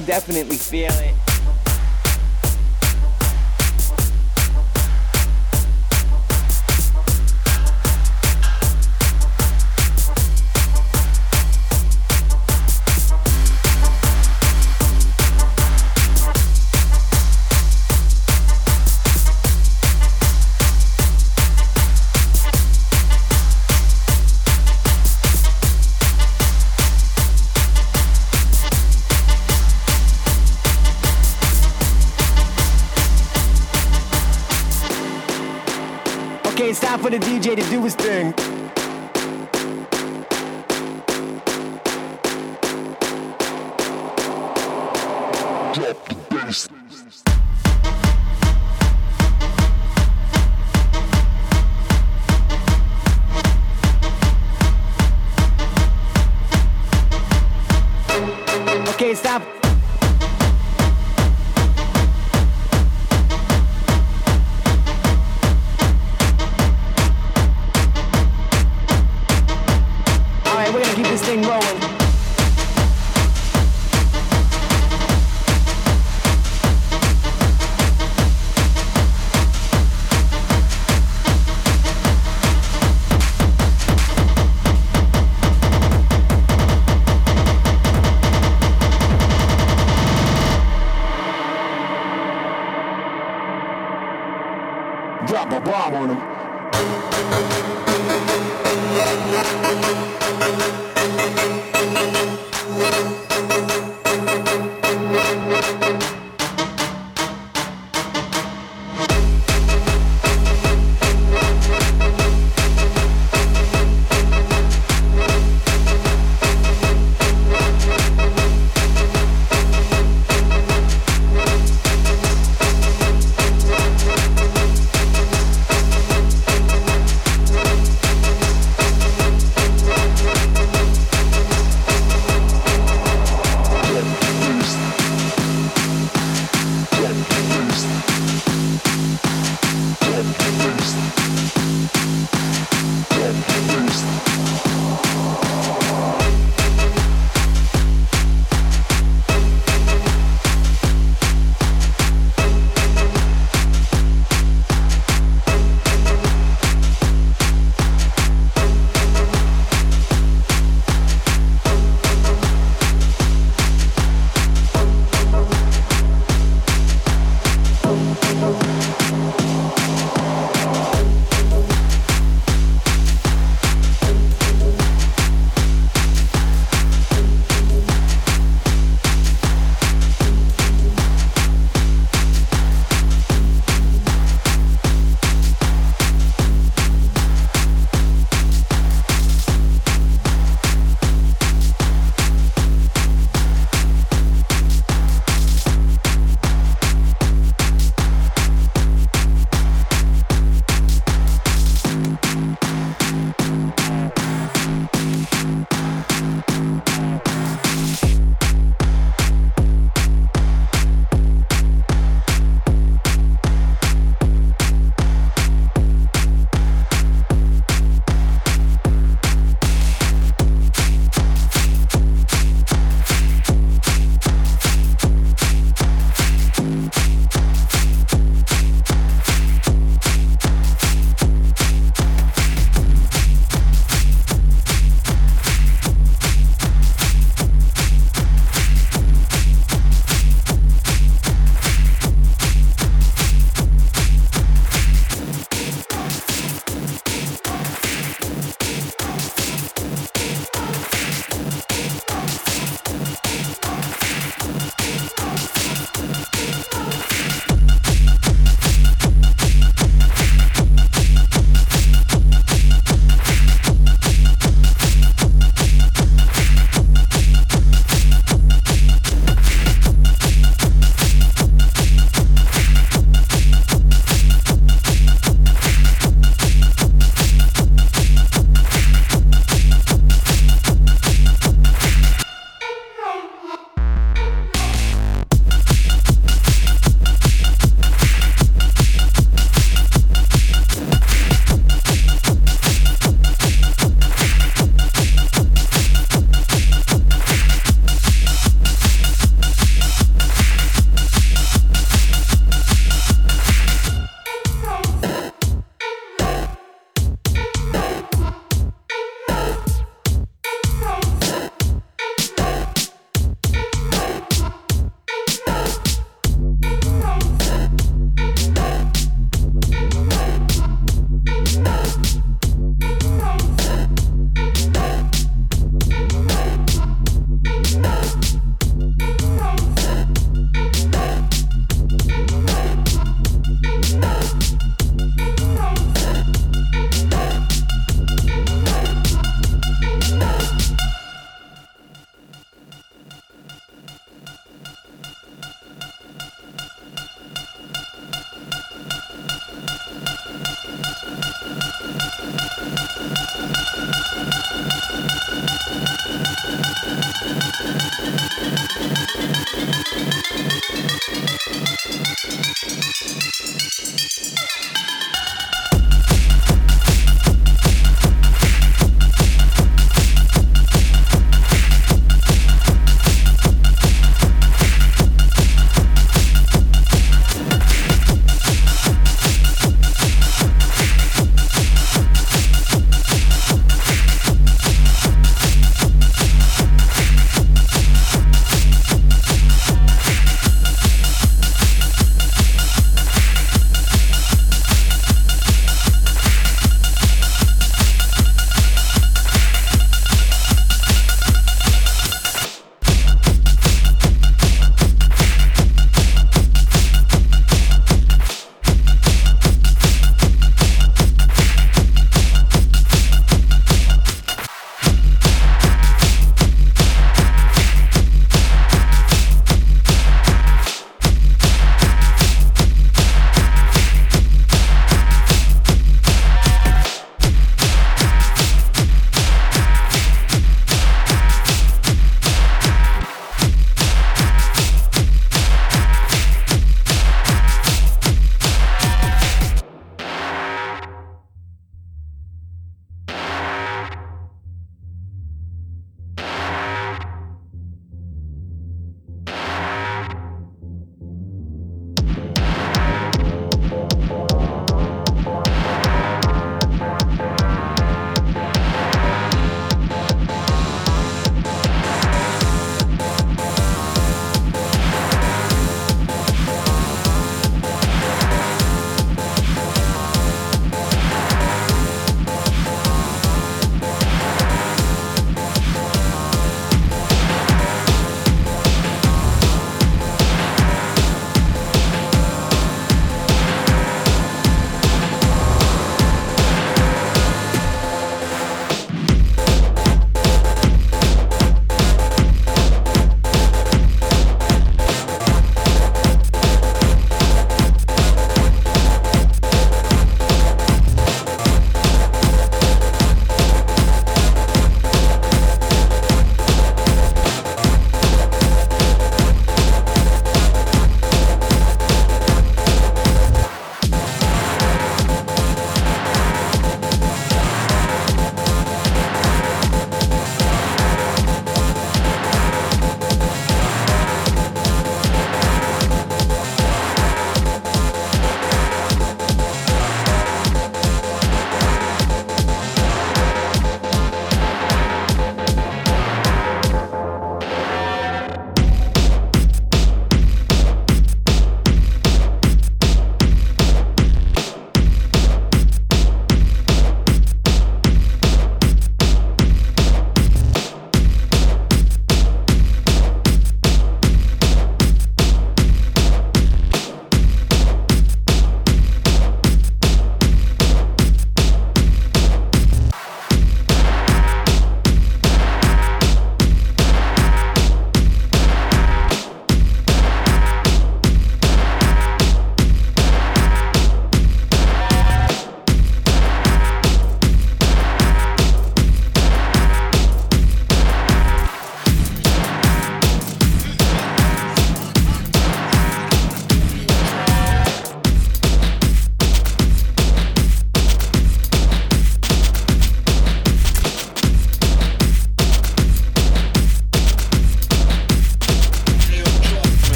definitely feeling. stop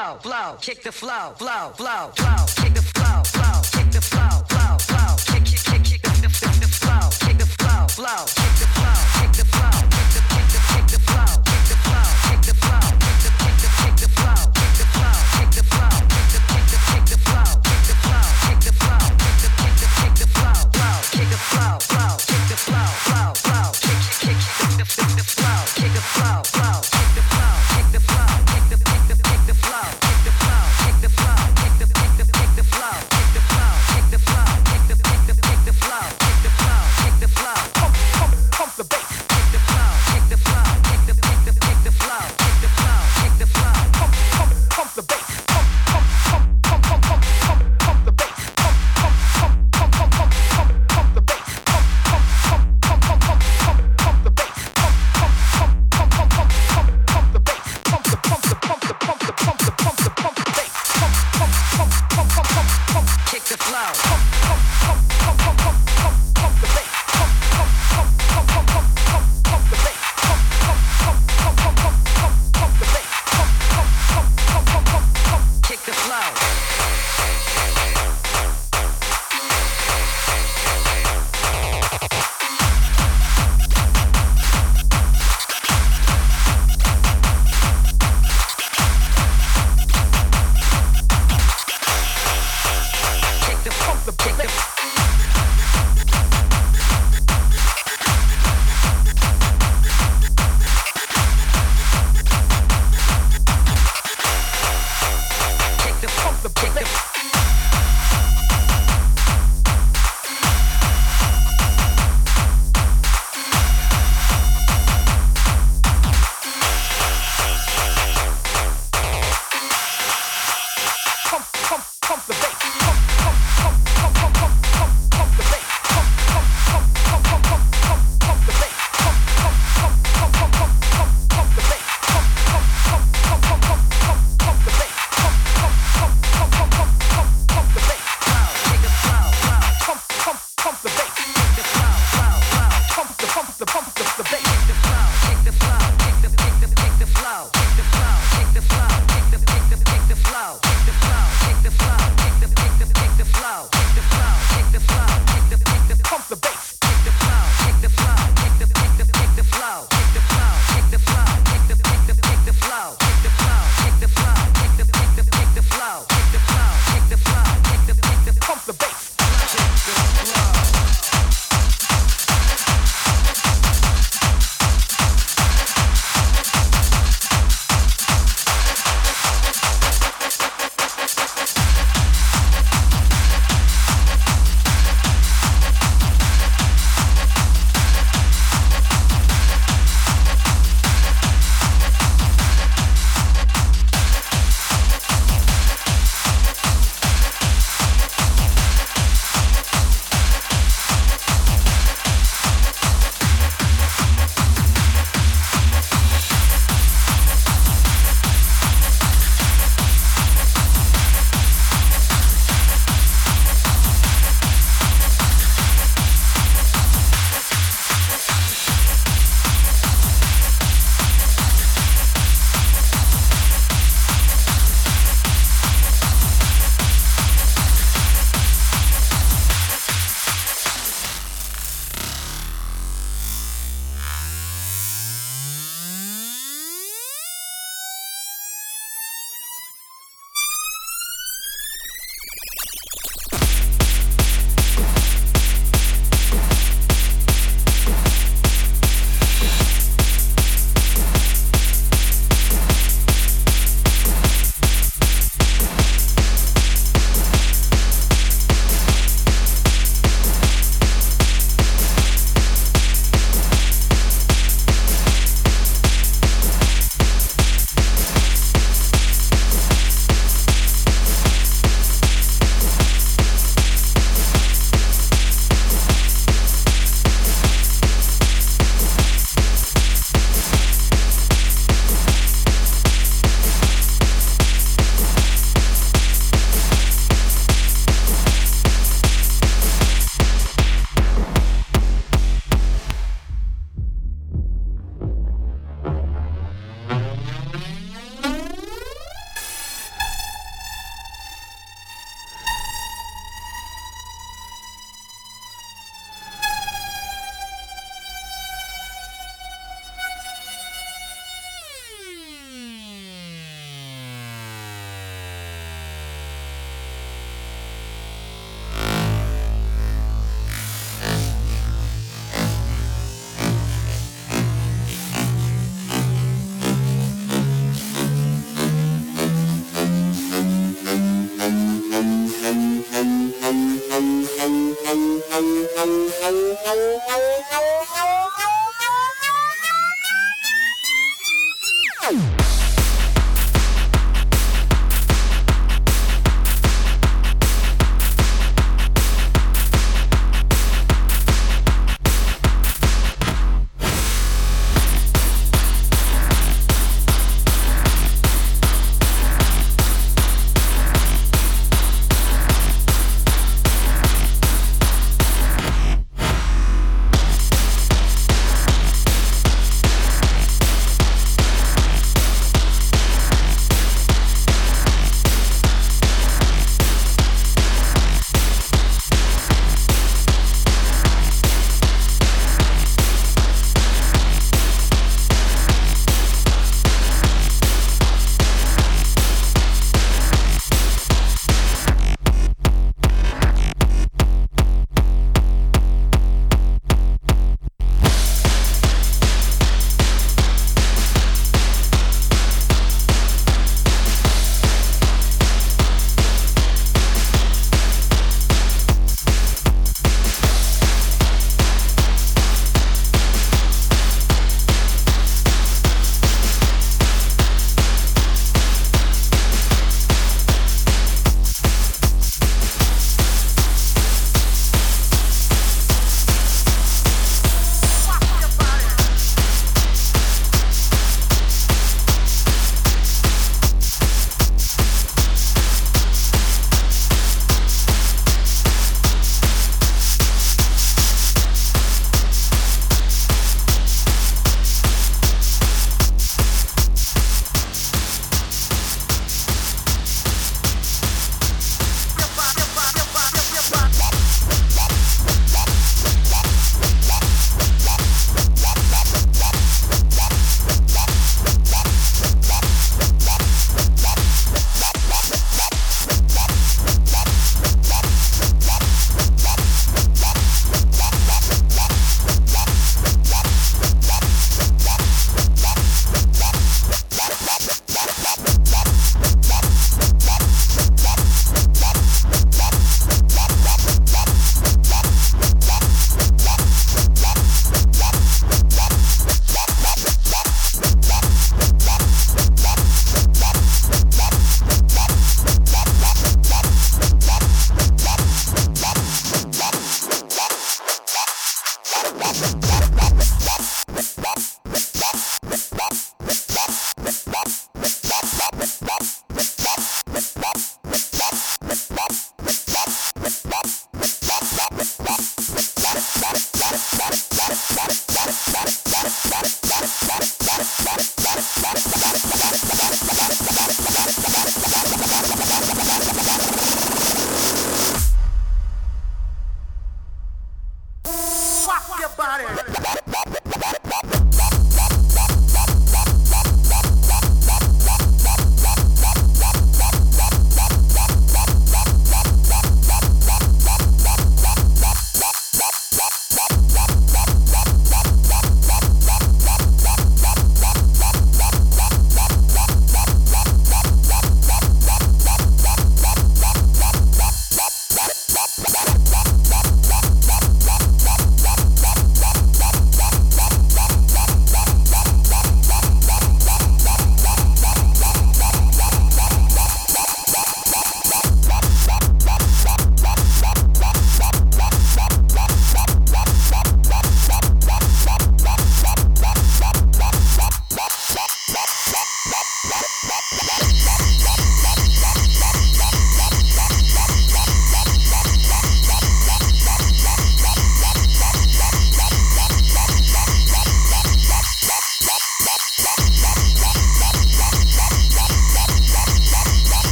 flow, flow, kick the flow, flow, flow, flow,